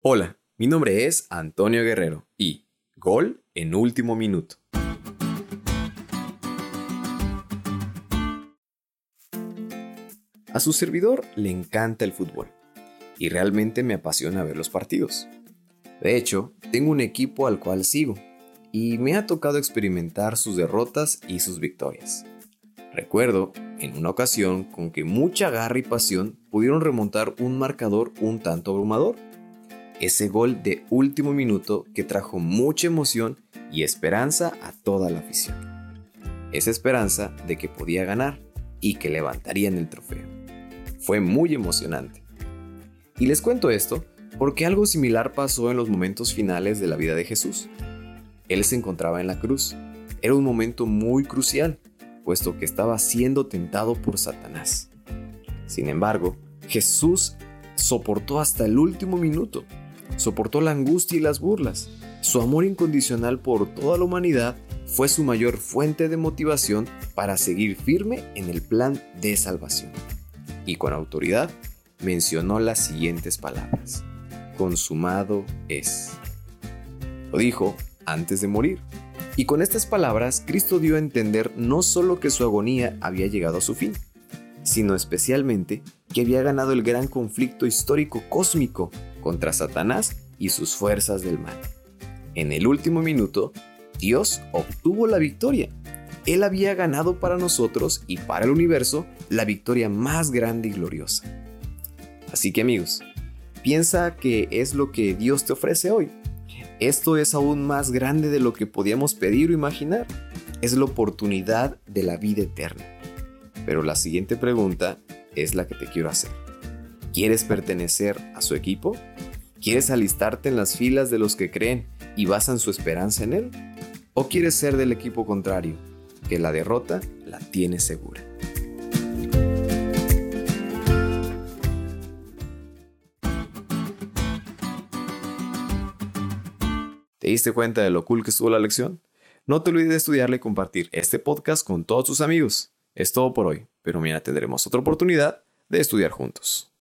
Hola, mi nombre es Antonio Guerrero y Gol en último minuto. A su servidor le encanta el fútbol y realmente me apasiona ver los partidos. De hecho, tengo un equipo al cual sigo y me ha tocado experimentar sus derrotas y sus victorias. Recuerdo en una ocasión con que mucha garra y pasión pudieron remontar un marcador un tanto abrumador. Ese gol de último minuto que trajo mucha emoción y esperanza a toda la afición. Esa esperanza de que podía ganar y que levantarían el trofeo. Fue muy emocionante. Y les cuento esto porque algo similar pasó en los momentos finales de la vida de Jesús. Él se encontraba en la cruz. Era un momento muy crucial, puesto que estaba siendo tentado por Satanás. Sin embargo, Jesús soportó hasta el último minuto. Soportó la angustia y las burlas. Su amor incondicional por toda la humanidad fue su mayor fuente de motivación para seguir firme en el plan de salvación. Y con autoridad mencionó las siguientes palabras. Consumado es. Lo dijo antes de morir. Y con estas palabras, Cristo dio a entender no solo que su agonía había llegado a su fin, sino especialmente que había ganado el gran conflicto histórico cósmico contra Satanás y sus fuerzas del mal. En el último minuto, Dios obtuvo la victoria. Él había ganado para nosotros y para el universo la victoria más grande y gloriosa. Así que amigos, piensa que es lo que Dios te ofrece hoy. Esto es aún más grande de lo que podíamos pedir o imaginar. Es la oportunidad de la vida eterna. Pero la siguiente pregunta es la que te quiero hacer. ¿Quieres pertenecer a su equipo? ¿Quieres alistarte en las filas de los que creen y basan su esperanza en él? ¿O quieres ser del equipo contrario, que la derrota la tiene segura? ¿Te diste cuenta de lo cool que estuvo la lección? No te olvides de estudiarle y compartir este podcast con todos tus amigos. Es todo por hoy, pero mañana tendremos otra oportunidad de estudiar juntos.